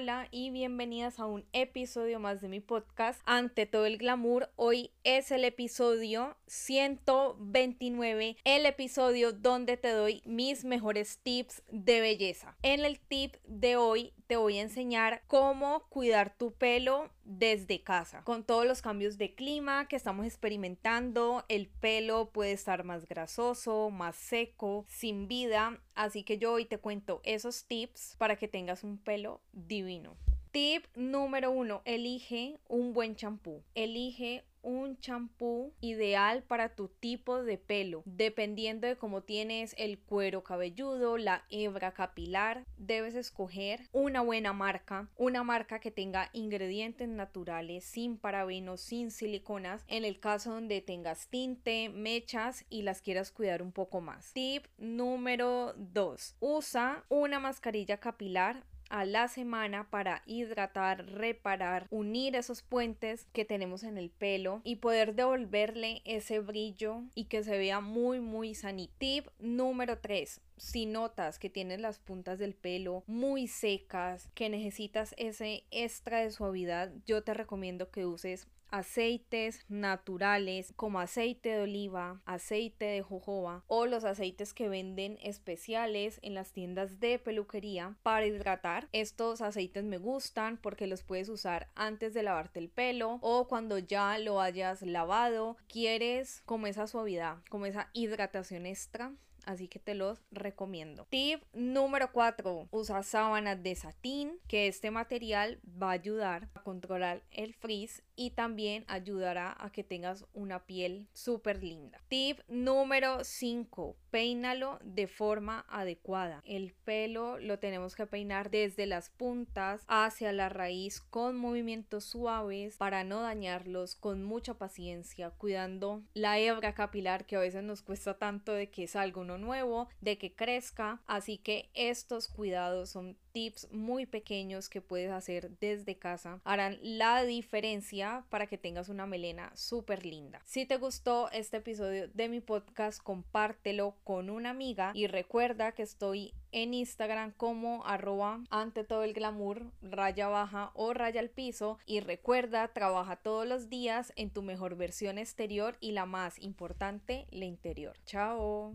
Hola y bienvenidas a un episodio más de mi podcast. Ante todo el glamour, hoy es el episodio 129, el episodio donde te doy mis mejores tips de belleza. En el tip de hoy te voy a enseñar cómo cuidar tu pelo desde casa. Con todos los cambios de clima que estamos experimentando, el pelo puede estar más grasoso, más seco, sin vida. Así que yo hoy te cuento esos tips para que tengas un pelo divino. Tip número uno, elige un buen champú. Elige un champú ideal para tu tipo de pelo. Dependiendo de cómo tienes el cuero cabelludo, la hebra capilar, debes escoger una buena marca, una marca que tenga ingredientes naturales, sin parabenos, sin siliconas, en el caso donde tengas tinte, mechas y las quieras cuidar un poco más. Tip número 2. Usa una mascarilla capilar a la semana para hidratar, reparar, unir esos puentes que tenemos en el pelo y poder devolverle ese brillo y que se vea muy muy sanito. Tip número 3 si notas que tienes las puntas del pelo muy secas, que necesitas ese extra de suavidad, yo te recomiendo que uses aceites naturales como aceite de oliva, aceite de jojoba o los aceites que venden especiales en las tiendas de peluquería para hidratar. Estos aceites me gustan porque los puedes usar antes de lavarte el pelo o cuando ya lo hayas lavado. Quieres como esa suavidad, como esa hidratación extra así que te los recomiendo. Tip número 4, usa sábanas de satín, que este material va a ayudar a controlar el frizz y también ayudará a que tengas una piel súper linda. Tip número 5, peínalo de forma adecuada. El pelo lo tenemos que peinar desde las puntas hacia la raíz con movimientos suaves para no dañarlos con mucha paciencia, cuidando la hebra capilar que a veces nos cuesta tanto de que salga uno nuevo, de que crezca. Así que estos cuidados son tips muy pequeños que puedes hacer desde casa harán la diferencia para que tengas una melena súper linda. Si te gustó este episodio de mi podcast, compártelo con una amiga y recuerda que estoy en Instagram como arroba ante todo el glamour, raya baja o raya al piso y recuerda, trabaja todos los días en tu mejor versión exterior y la más importante, la interior. Chao.